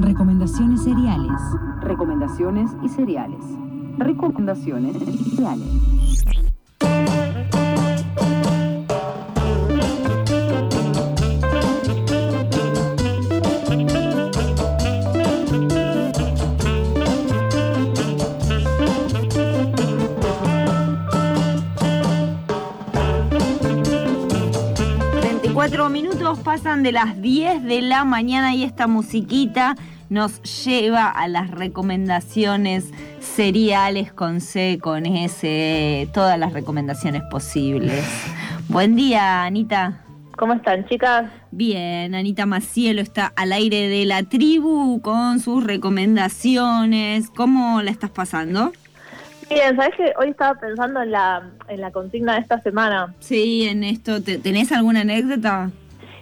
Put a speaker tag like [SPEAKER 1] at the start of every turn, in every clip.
[SPEAKER 1] Recomendaciones seriales.
[SPEAKER 2] Recomendaciones y cereales. Recomendaciones y cereales.
[SPEAKER 3] Minutos pasan de las 10 de la mañana y esta musiquita nos lleva a las recomendaciones seriales con C, con S, todas las recomendaciones posibles. Buen día, Anita.
[SPEAKER 4] ¿Cómo están, chicas?
[SPEAKER 3] Bien, Anita Macielo está al aire de la tribu con sus recomendaciones. ¿Cómo la estás pasando?
[SPEAKER 4] Bien, ¿sabes que Hoy estaba pensando en la, en la consigna de esta semana.
[SPEAKER 3] Sí, en esto. ¿Tenés alguna anécdota?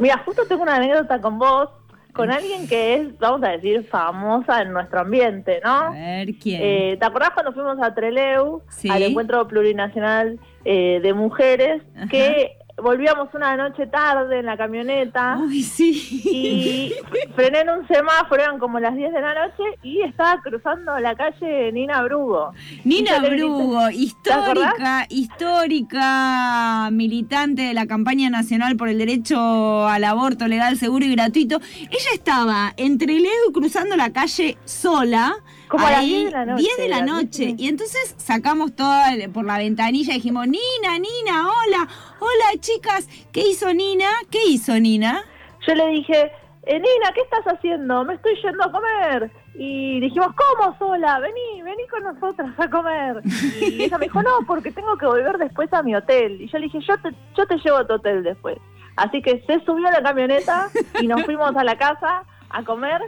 [SPEAKER 4] Mira, justo tengo una anécdota con vos, con alguien que es, vamos a decir, famosa en nuestro ambiente, ¿no?
[SPEAKER 3] A ver, ¿quién?
[SPEAKER 4] Eh, ¿Te acordás cuando fuimos a Treleu, al Encuentro Plurinacional eh, de Mujeres, que volvíamos una noche tarde en la camioneta.
[SPEAKER 3] Ay, sí.
[SPEAKER 4] Y frené en un semáforo, eran como las 10 de la noche, y estaba cruzando la calle Nina Brugo.
[SPEAKER 3] Nina Brugo, histórica, histórica militante de la campaña nacional por el derecho al aborto legal, seguro y gratuito. Ella estaba entre Leo cruzando la calle sola.
[SPEAKER 4] Como a las 10 de la noche.
[SPEAKER 3] 10 de la noche. Y entonces sacamos todo por la ventanilla y dijimos, Nina, Nina, hola, hola chicas. ¿Qué hizo Nina? ¿Qué hizo Nina?
[SPEAKER 4] Yo le dije, eh, Nina, ¿qué estás haciendo? Me estoy yendo a comer. Y dijimos, ¿cómo sola? Vení, vení con nosotras a comer. Y ella me dijo, no, porque tengo que volver después a mi hotel. Y yo le dije, yo te, yo te llevo a tu hotel después. Así que se subió a la camioneta y nos fuimos a la casa a comer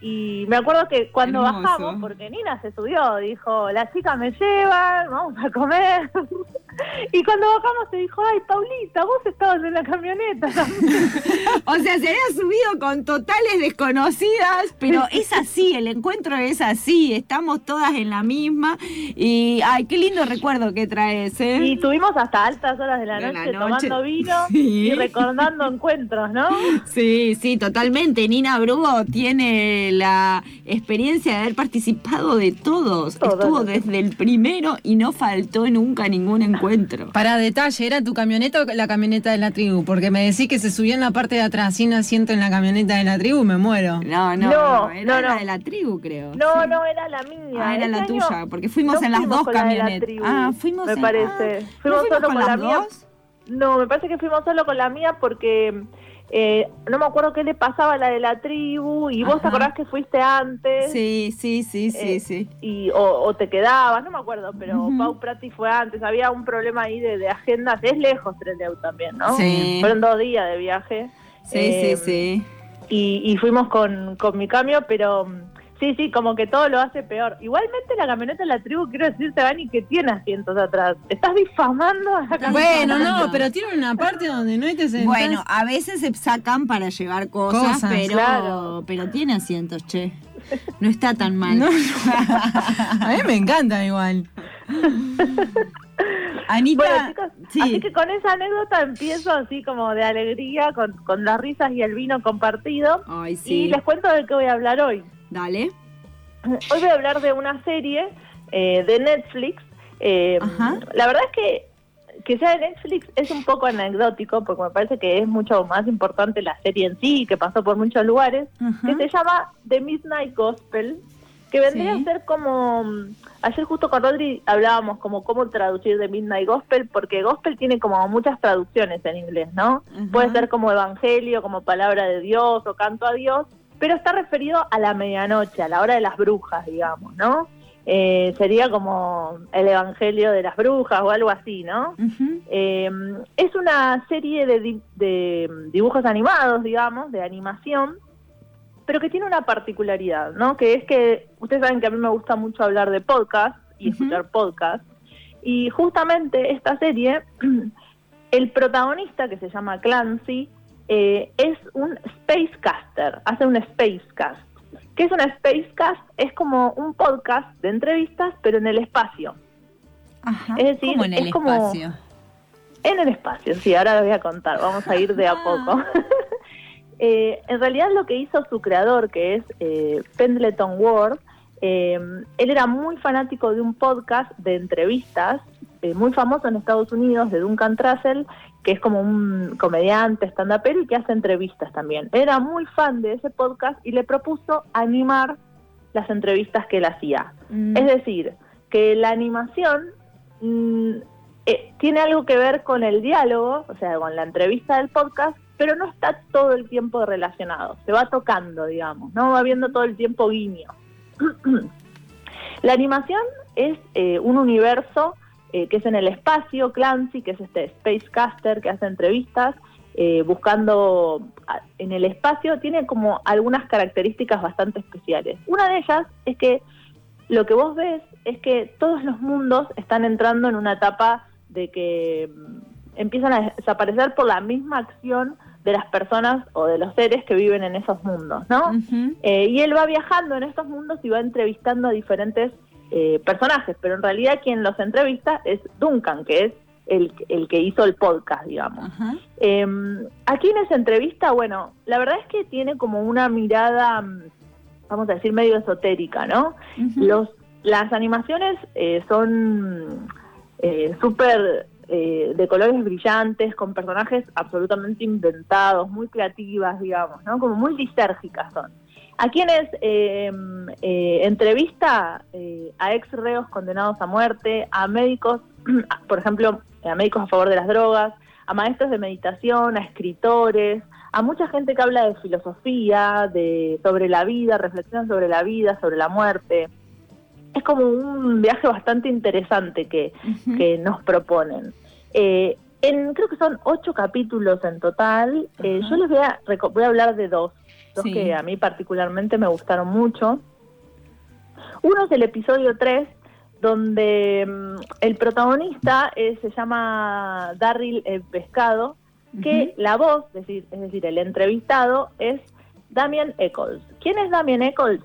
[SPEAKER 4] y me acuerdo que cuando bajamos, porque Nina se subió, dijo, las chicas me llevan, vamos a comer. y cuando bajamos se dijo, ay, Paulita, vos estabas en la camioneta.
[SPEAKER 3] o sea, se había subido con totales desconocidas, pero es así, el encuentro es así, estamos todas en la misma. Y, ay, qué lindo recuerdo que traes, ¿eh?
[SPEAKER 4] Y tuvimos hasta altas horas de la, noche, tomando vino y recordando encuentros, ¿no?
[SPEAKER 3] Sí, sí, totalmente. Nina Brugo tiene la experiencia de haber participado de todos. Estuvo desde el primero y no faltó nunca ningún encuentro.
[SPEAKER 5] Para detalle, ¿era tu camioneta o la camioneta de la tribu? Porque me decís que se subió en la parte de atrás sin asiento en la camioneta de la tribu, me muero.
[SPEAKER 3] No, no, no, era la de la tribu, creo.
[SPEAKER 4] No, no, era la mía.
[SPEAKER 3] Ah, era la tuya, porque fuimos en las dos camionetas.
[SPEAKER 4] ah, fuimos me parece.
[SPEAKER 3] Ah, fuimos, solo con, la mía.
[SPEAKER 4] No, me parece que fuimos solo con la mía porque eh, no me acuerdo qué le pasaba a la de la tribu y vos te acordás que fuiste antes.
[SPEAKER 3] Sí, sí, sí, sí,
[SPEAKER 4] eh,
[SPEAKER 3] sí.
[SPEAKER 4] Y, o, te quedabas, no me acuerdo, pero Pau Prati fue antes. Había un problema ahí de, de agendas. Es lejos Treleu también, ¿no?
[SPEAKER 3] Sí.
[SPEAKER 4] Fueron dos días de viaje.
[SPEAKER 3] Sí, sí, eh, sí.
[SPEAKER 4] Y, y fuimos con, con mi cambio, pero Sí, sí, como que todo lo hace peor. Igualmente la camioneta de la tribu, quiero decirte, Vani, que tiene asientos atrás. Estás difamando a la camioneta.
[SPEAKER 5] Bueno, no, pero tiene una parte donde no hay te sentás.
[SPEAKER 3] Bueno, a veces se sacan para llevar cosas, pero, pero tiene asientos, che. No está tan mal.
[SPEAKER 5] a mí me encanta igual.
[SPEAKER 4] Anita, bueno, chicos, así que con esa anécdota empiezo así como de alegría, con, con las risas y el vino compartido.
[SPEAKER 3] Ay, sí.
[SPEAKER 4] Y les cuento de qué voy a hablar hoy.
[SPEAKER 3] Dale.
[SPEAKER 4] Hoy voy a hablar de una serie eh, de Netflix. Eh, la verdad es que que sea de Netflix es un poco anecdótico porque me parece que es mucho más importante la serie en sí, que pasó por muchos lugares, que se llama The Midnight Gospel, que vendría a ser como, ayer justo con Rodri hablábamos como cómo traducir The Midnight Gospel, porque Gospel tiene como muchas traducciones en inglés, ¿no? Puede ser como Evangelio, como palabra de Dios o canto a Dios, pero está referido a la medianoche, a la hora de las brujas, digamos, ¿no? Eh, sería como el Evangelio de las Brujas o algo así, ¿no? Eh, es una serie de, de, dibujos animados, digamos, de animación, pero que tiene una particularidad, ¿no? Que es que ustedes saben que a mí me gusta mucho hablar de podcast y escuchar podcast, y justamente esta serie, el protagonista que se llama Clancy, eh, es un Spacecaster, hace un Spacecast. ¿Qué es un Spacecast? Es como un podcast de entrevistas, pero en el espacio.
[SPEAKER 3] es decir, ¿Cómo en el espacio?
[SPEAKER 4] en el espacio, sí, ahora lo voy a contar, vamos a ir de a poco. Eh, en realidad lo que hizo su creador, que es eh, Pendleton Ward, eh, él era muy fanático de un podcast de entrevistas muy famoso en Estados Unidos de Duncan Trussell, que es como un comediante, stand-upero y que hace entrevistas también. Era muy fan de ese podcast y le propuso animar las entrevistas que él hacía.
[SPEAKER 3] Mm.
[SPEAKER 4] Es decir, que la animación mm, eh, tiene algo que ver con el diálogo, o sea, con la entrevista del podcast, pero no está todo el tiempo relacionado, se va tocando, digamos, no va viendo todo el tiempo guiño. la animación es eh, un universo eh, que es en el espacio, Clancy, que es este Spacecaster que hace entrevistas, eh, buscando en el espacio, tiene como algunas características bastante especiales. Una de ellas es que lo que vos ves es que todos los mundos están entrando en una etapa de que mm, empiezan a desaparecer por la misma acción de las personas o de los seres que viven en esos mundos, ¿no? Eh, y él va viajando en estos mundos y va entrevistando a diferentes eh, personajes, pero en realidad quien los entrevista es Duncan, que es el, el que hizo el podcast, digamos. Eh, aquí en esa entrevista, bueno, la verdad es que tiene como una mirada, mm, vamos a decir, medio esotérica, ¿no? Los, las animaciones eh, son eh, súper eh, de colores brillantes, con personajes absolutamente inventados, muy creativas, digamos, ¿no? Como muy lisérgicas son. A quienes eh, eh, entrevista eh, a ex reos condenados a muerte, a médicos, por ejemplo, a médicos a favor de las drogas, a maestros de meditación, a escritores, a mucha gente que habla de filosofía, de sobre la vida, reflexión sobre la vida, sobre la muerte. Es como un viaje bastante interesante que, que nos proponen. Eh, en, creo que son ocho capítulos en total. Eh, yo les voy a, voy a hablar de dos, dos
[SPEAKER 3] Sí.
[SPEAKER 4] que a mí particularmente me gustaron mucho. Uno es el episodio 3, donde mm, el protagonista eh, se llama Darryl el Pescado, que la voz, es decir, es decir, el entrevistado es Damien Eccles. ¿Quién es Damien Eccles?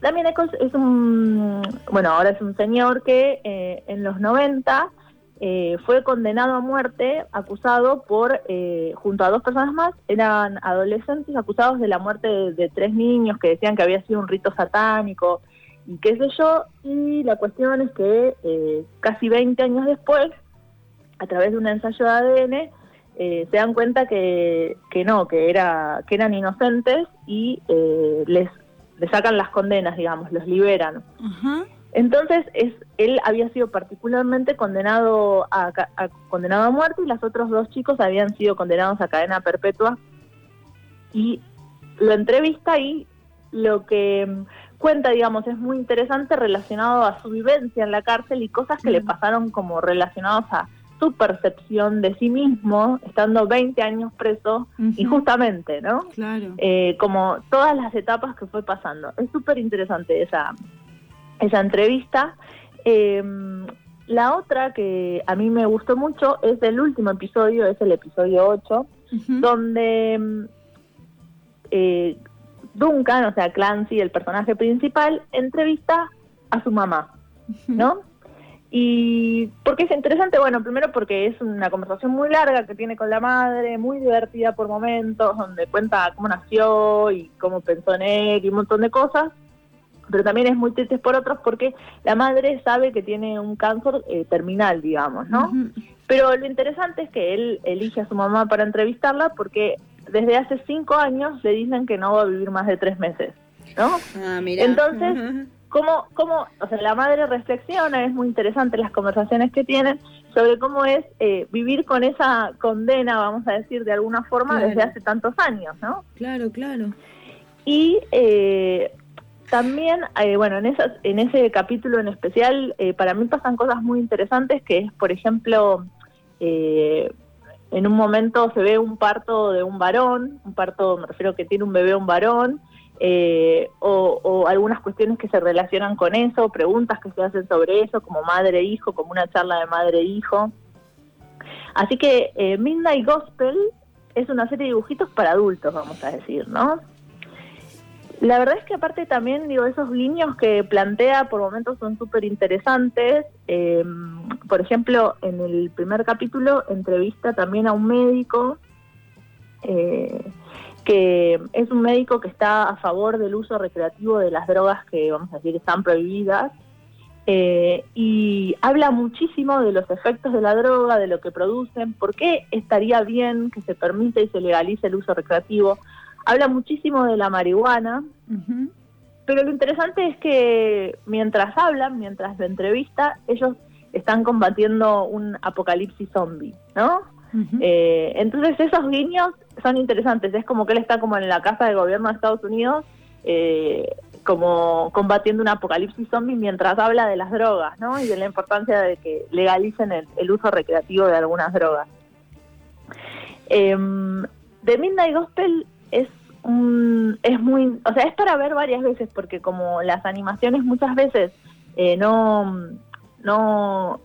[SPEAKER 4] Damien Eccles es un, bueno, ahora es un señor que eh, en los 90 eh, fue condenado a muerte, acusado por, eh, junto a dos personas más, eran adolescentes acusados de la muerte de, tres niños que decían que había sido un rito satánico y qué sé yo, y la cuestión es que eh, casi 20 años después, a través de un ensayo de ADN, eh, se dan cuenta que, que no, que, era, que eran inocentes y eh, les, les sacan las condenas, digamos, los liberan.
[SPEAKER 3] Ajá.
[SPEAKER 4] Entonces, es, él había sido particularmente condenado a, a- condenado a muerte y los otros dos chicos habían sido condenados a cadena perpetua. Y lo entrevista y lo que mm, cuenta, digamos, es muy interesante relacionado a su vivencia en la cárcel y cosas que le pasaron como relacionados a su percepción de sí mismo, estando 20 años preso,
[SPEAKER 3] Ujú.
[SPEAKER 4] injustamente, ¿no?
[SPEAKER 3] Claro.
[SPEAKER 4] eh, como todas las etapas que fue pasando. Es súper interesante esa, esa entrevista. Eh, la otra que a mí me gustó mucho es el último episodio, es el episodio 8,
[SPEAKER 3] Ujú.
[SPEAKER 4] donde mm, eh, Duncan, o sea, Clancy, el personaje principal, entrevista a su mamá, ¿no? Y ¿por qué es interesante? Bueno, primero porque es una conversación muy larga que tiene con la madre, muy divertida por momentos, donde cuenta cómo nació y cómo pensó en él y un montón de cosas. Pero también es muy triste por otros porque la madre sabe que tiene un cáncer eh, terminal, digamos, ¿no? Pero lo interesante es que él elige a su mamá para entrevistarla porque desde hace cinco años le dicen que no va a vivir más de tres meses, ¿no?
[SPEAKER 5] Ah, mira.
[SPEAKER 4] Entonces, cómo, cómo, o sea, la madre reflexiona, es muy interesante las conversaciones que tienen sobre cómo es eh, vivir con esa condena, vamos a decir, de alguna forma
[SPEAKER 5] Claro.
[SPEAKER 4] desde hace tantos años, ¿no?
[SPEAKER 5] Claro, claro.
[SPEAKER 4] Y eh, también, eh, bueno, en, esas, en ese capítulo en especial, eh, para mí pasan cosas muy interesantes, que es, por ejemplo, eh, en un momento se ve un parto de un varón, un parto, me refiero que tiene un bebé un varón, eh, o, o algunas cuestiones que se relacionan con eso, preguntas que se hacen sobre eso, como madre-hijo, como una charla de madre-hijo. Así que Midnight Gospel es una serie de dibujitos para adultos, vamos a decir, ¿no? La verdad es que aparte también, digo, esos guiños que plantea por momentos son súper interesantes. Eh, por ejemplo, en el primer capítulo entrevista también a un médico eh, que es un médico que está a favor del uso recreativo de las drogas que, vamos a decir, están prohibidas. Eh, y habla muchísimo de los efectos de la droga, de lo que producen, por qué estaría bien que se permita y se legalice el uso recreativo. Habla muchísimo de la marihuana, pero lo interesante es que mientras hablan, mientras la entrevista, ellos están combatiendo un apocalipsis zombie, ¿no? Eh, entonces esos guiños son interesantes, es como que él está como en la casa de gobierno de Estados Unidos, eh, como combatiendo un apocalipsis zombie mientras habla de las drogas, ¿no? Y de la importancia de que legalicen el, uso recreativo de algunas drogas. Eh, The Midnight Gospel es un, es muy, o sea, es para ver varias veces porque como las animaciones muchas veces eh, no, no,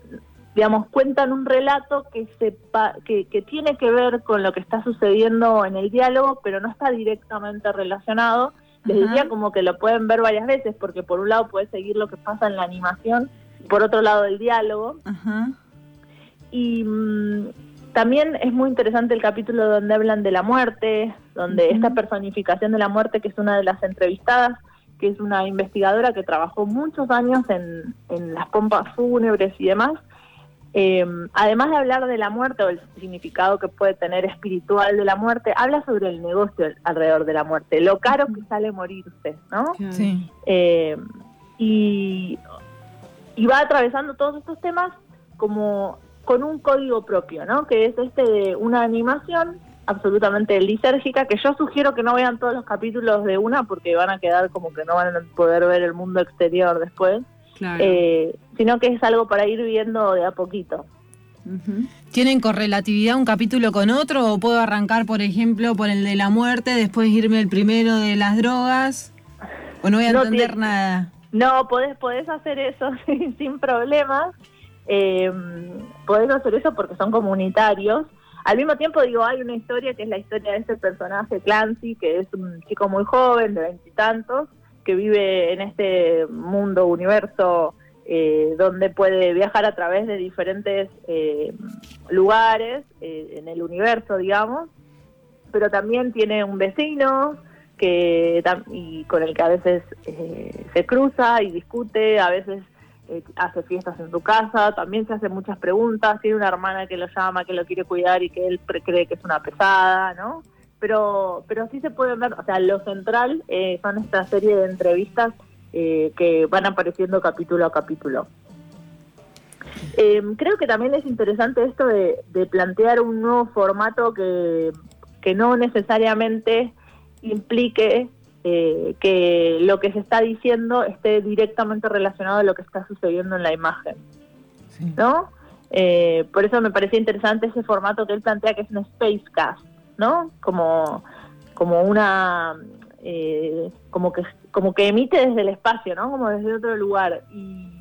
[SPEAKER 4] digamos, cuentan un relato que, sepa, que, que tiene que ver con lo que está sucediendo en el diálogo, pero no está directamente relacionado. Les diría como que lo pueden ver varias veces, porque por un lado puedes seguir lo que pasa en la animación, y por otro lado el diálogo. Y mm, también es muy interesante el capítulo donde hablan de la muerte, donde esta personificación de la muerte, que es una de las entrevistadas, que es una investigadora que trabajó muchos años en, en las pompas fúnebres y demás, eh, además de hablar de la muerte o el significado que puede tener espiritual de la muerte, habla sobre el negocio alrededor de la muerte, lo caro que sale morirse, ¿no? Sí. Eh, y, y va atravesando todos estos temas como con un código propio, ¿no? Que es este de una animación absolutamente lisérgica, que yo sugiero que no vean todos los capítulos de una porque van a quedar como que no van a poder ver el mundo exterior después. Eh, sino que es algo para ir viendo de a poquito.
[SPEAKER 5] ¿Tienen correlatividad un capítulo con otro o puedo arrancar, por ejemplo, por el de la muerte, después irme el primero de las drogas? ¿O no voy a entender nada?
[SPEAKER 4] No, podés, podés hacer eso sin, problemas. Eh, podés hacer eso porque son comunitarios. Al mismo tiempo, digo, hay una historia que es la historia de este personaje, Clancy, que es un chico muy joven, de veintitantos, que vive en este mundo, universo, eh, donde puede viajar a través de diferentes eh, lugares eh, en el universo, digamos, pero también tiene un vecino que y con el que a veces se cruza y discute, a veces hace fiestas en su casa, también se hace muchas preguntas, tiene una hermana que lo llama, que lo quiere cuidar y que él cree que es una pesada, ¿no? pero, pero sí se puede ver, o sea, lo central eh, son esta serie de entrevistas eh, que van apareciendo capítulo a capítulo. Em, creo que también es interesante esto de, plantear un nuevo formato que, que no necesariamente implique eh, que lo que se está diciendo esté directamente relacionado a lo que está sucediendo en la imagen. ¿No? por eso me parecía interesante ese formato que él plantea que es un Spacecast, ¿no? Como, como una, eh, como que como que emite desde el espacio, ¿no? Como desde otro lugar. Y,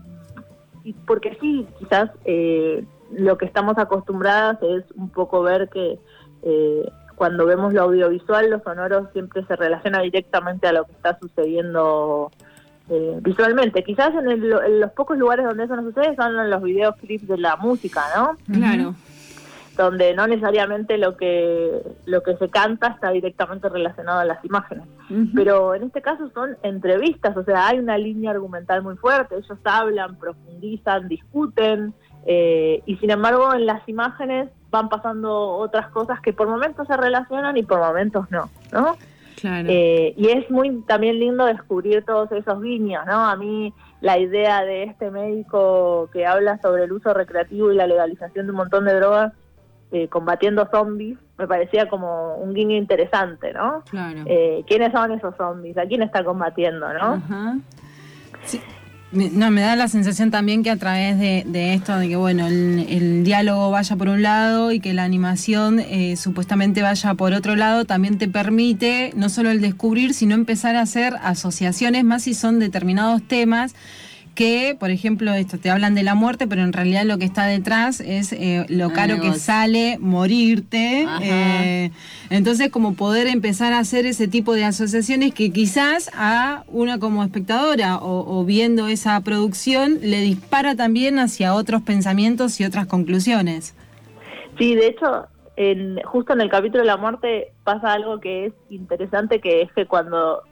[SPEAKER 4] porque sí, quizás eh, lo que estamos acostumbradas es un poco ver que eh, cuando vemos lo audiovisual, lo sonoro siempre se relaciona directamente a lo que está sucediendo visualmente. Quizás en, en, los pocos lugares donde eso no sucede son en los videoclips de la música, ¿no?
[SPEAKER 5] Claro
[SPEAKER 4] donde no necesariamente lo que lo que se canta está directamente relacionado a las imágenes. Pero en este caso son entrevistas, o sea, hay una línea argumental muy fuerte, ellos hablan, profundizan, discuten, eh, y sin embargo en las imágenes van pasando otras cosas que por momentos se relacionan y por momentos no, ¿no?
[SPEAKER 5] Claro.
[SPEAKER 4] Eh, y es muy también lindo descubrir todos esos guiños, ¿no? A mí la idea de este médico que habla sobre el uso recreativo y la legalización de un montón de drogas eh, combatiendo zombies, me parecía como un guiño interesante, ¿no?
[SPEAKER 5] Claro.
[SPEAKER 4] Eh, ¿Quiénes son esos zombies? ¿A quién está combatiendo, no?
[SPEAKER 5] No, me da la sensación también que a través de, esto, de que bueno, el, diálogo vaya por un lado y que la animación eh, supuestamente vaya por otro lado, también te permite no solo el descubrir, sino empezar a hacer asociaciones más si son determinados temas que, por ejemplo, esto te hablan de la muerte, pero en realidad lo que está detrás es eh, lo caro que sale morirte. Eh, entonces, como poder empezar a hacer ese tipo de asociaciones que quizás a una como espectadora o, viendo esa producción le dispara también hacia otros pensamientos y otras conclusiones.
[SPEAKER 4] Sí, de hecho, en, justo en el capítulo de la muerte pasa algo que es interesante, que es que cuando,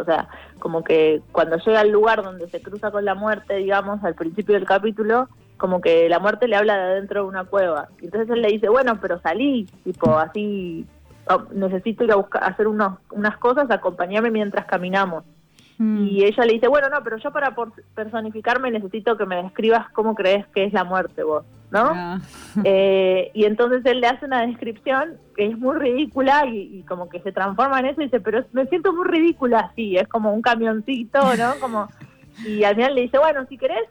[SPEAKER 4] o sea, como que cuando llega al lugar donde se cruza con la muerte, digamos, al principio del capítulo, como que la muerte le habla de adentro de una cueva. Y entonces él le dice, bueno, pero salí, tipo, así, oh, necesito ir a buscar, hacer unos, unas cosas, acompañarme mientras caminamos. Mm. Y ella le dice, bueno, no, pero yo para personificarme necesito que me describas cómo crees que es la muerte vos. ¿No? Eh, y entonces él le hace una descripción que es muy ridícula y, como que se transforma en eso y dice, pero me siento muy ridícula así, es como un camioncito, ¿no? Como, y al final le dice, bueno, si querés,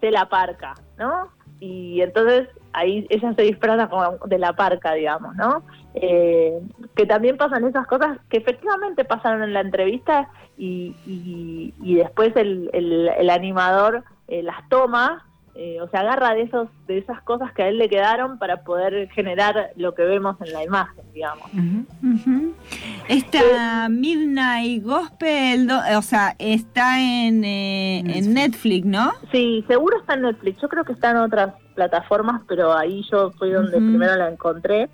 [SPEAKER 4] te la parca, ¿no? Y entonces ahí ella se disfraza como de la parca, digamos, ¿no? Eh, que también pasan esas cosas que efectivamente pasaron en la entrevista y, y, después el, el, animador eh, las toma eh, o sea, agarra de esos de esas cosas que a él le quedaron para poder generar lo que vemos en la imagen, digamos.
[SPEAKER 3] Esta Midnight Gospel, o sea, está en, eh, en Netflix, ¿no?
[SPEAKER 4] Sí, seguro está en Netflix. Yo creo que está en otras plataformas, pero ahí yo fui donde primero la encontré.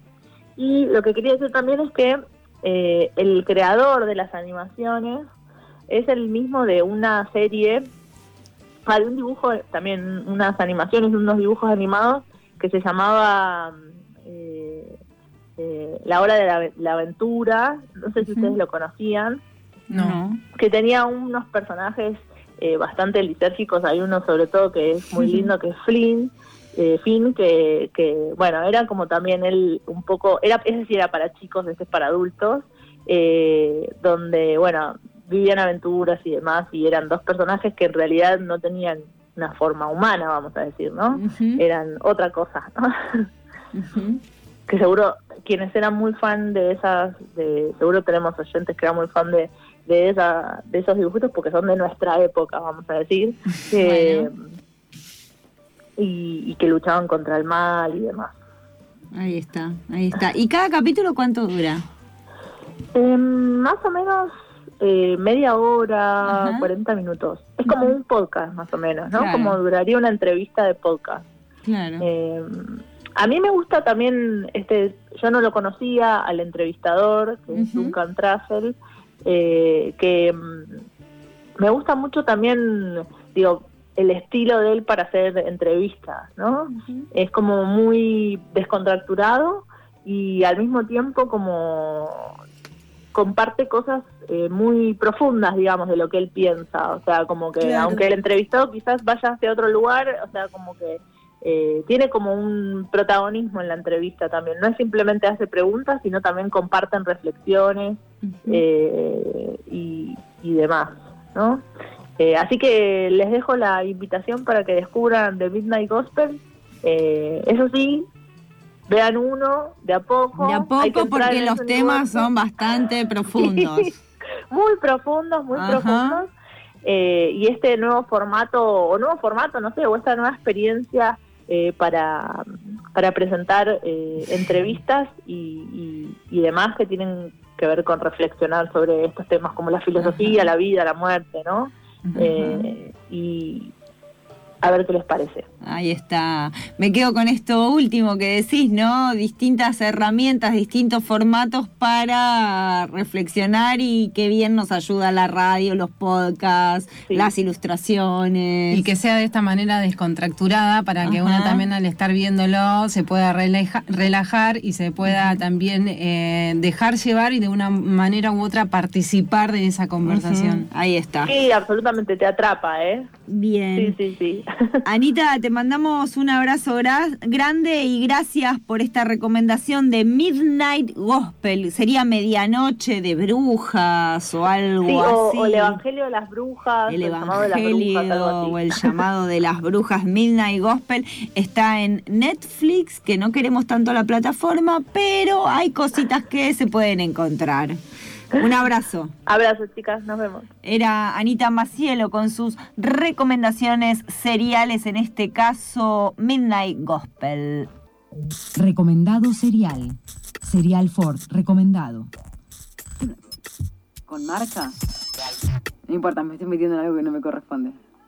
[SPEAKER 4] Y lo que quería decir también es que eh, el creador de las animaciones es el mismo de una serie Ah, de un dibujo, también unas animaciones, unos dibujos animados que se llamaba eh, eh, La Hora de la, Aventura, no sé si ustedes lo conocían,
[SPEAKER 5] no.
[SPEAKER 4] que tenía unos personajes eh, bastante litérgicos, hay uno sobre todo que es muy lindo, que es Flynn, Finn, que, que, bueno, era como también él un poco, era ese decir, era para chicos, ese es para adultos, donde, bueno, vivían aventuras y demás, y eran dos personajes que en realidad no tenían una forma humana, vamos a decir, ¿no? Eran otra cosa, ¿no? Que seguro quienes eran muy fan de esas, de, seguro tenemos oyentes que eran muy fan de, de, esa, de esos dibujitos porque son de nuestra época, vamos a decir, y, que luchaban contra el mal y demás.
[SPEAKER 3] Ahí está, ahí está. ¿Y cada capítulo cuánto dura?
[SPEAKER 4] Eh, más o menos eh, media hora, 40 minutos. Es como un podcast más o menos, ¿no? Como duraría una entrevista de podcast.
[SPEAKER 3] Claro.
[SPEAKER 4] Eh, a mí me gusta también, este, yo no lo conocía al entrevistador, que es Duncan Trussell, eh, que mm, me gusta mucho también, digo, el estilo de él para hacer entrevistas, ¿no? Es como muy descontracturado y al mismo tiempo como comparte cosas eh, muy profundas, digamos, de lo que él piensa. O sea, como que aunque el entrevistado quizás vaya hacia otro lugar, o sea, como que eh, tiene como un protagonismo en la entrevista también. No es simplemente hace preguntas, sino también comparten reflexiones eh, y, demás, ¿no? así que les dejo la invitación para que descubran The Midnight Gospel. eso sí, vean uno de a poco.
[SPEAKER 3] De a poco porque los temas son bastante profundos.
[SPEAKER 4] muy profundos, muy profundos. Eh, y este nuevo formato, o nuevo formato, no sé, o esta nueva experiencia eh, para, para presentar eh, entrevistas y, y, demás que tienen que ver con reflexionar sobre estos temas como la filosofía, la vida, la muerte, ¿no? y, a ver qué les parece.
[SPEAKER 3] Ahí está. Me quedo con esto último que decís, ¿no? Distintas herramientas, distintos formatos para reflexionar y qué bien nos ayuda la radio, los podcasts, las ilustraciones.
[SPEAKER 5] Y que sea de esta manera descontracturada para que uno también al estar viéndolo se pueda relajar y se pueda también eh, dejar llevar y de una manera u otra participar de esa conversación.
[SPEAKER 3] Ahí está.
[SPEAKER 4] Sí, absolutamente, te atrapa, ¿eh?
[SPEAKER 3] Bien.
[SPEAKER 4] Sí, sí, sí.
[SPEAKER 3] Anita, te mandamos un abrazo grande y gracias por esta recomendación de Midnight Gospel. Sería medianoche de brujas o algo
[SPEAKER 4] así. O el Evangelio de las Brujas.
[SPEAKER 3] El, Evangelio o el llamado de las brujas Midnight Gospel está en Netflix, que no queremos tanto la plataforma, pero hay cositas que se pueden encontrar. Un abrazo.
[SPEAKER 4] Abrazo, chicas, nos vemos.
[SPEAKER 3] Era Anita Macielo con sus recomendaciones seriales, en este caso Midnight Gospel.
[SPEAKER 1] Recomendado serial. Serial Ford, recomendado.
[SPEAKER 2] ¿Con marca? No importa, me estoy metiendo en algo que no me corresponde.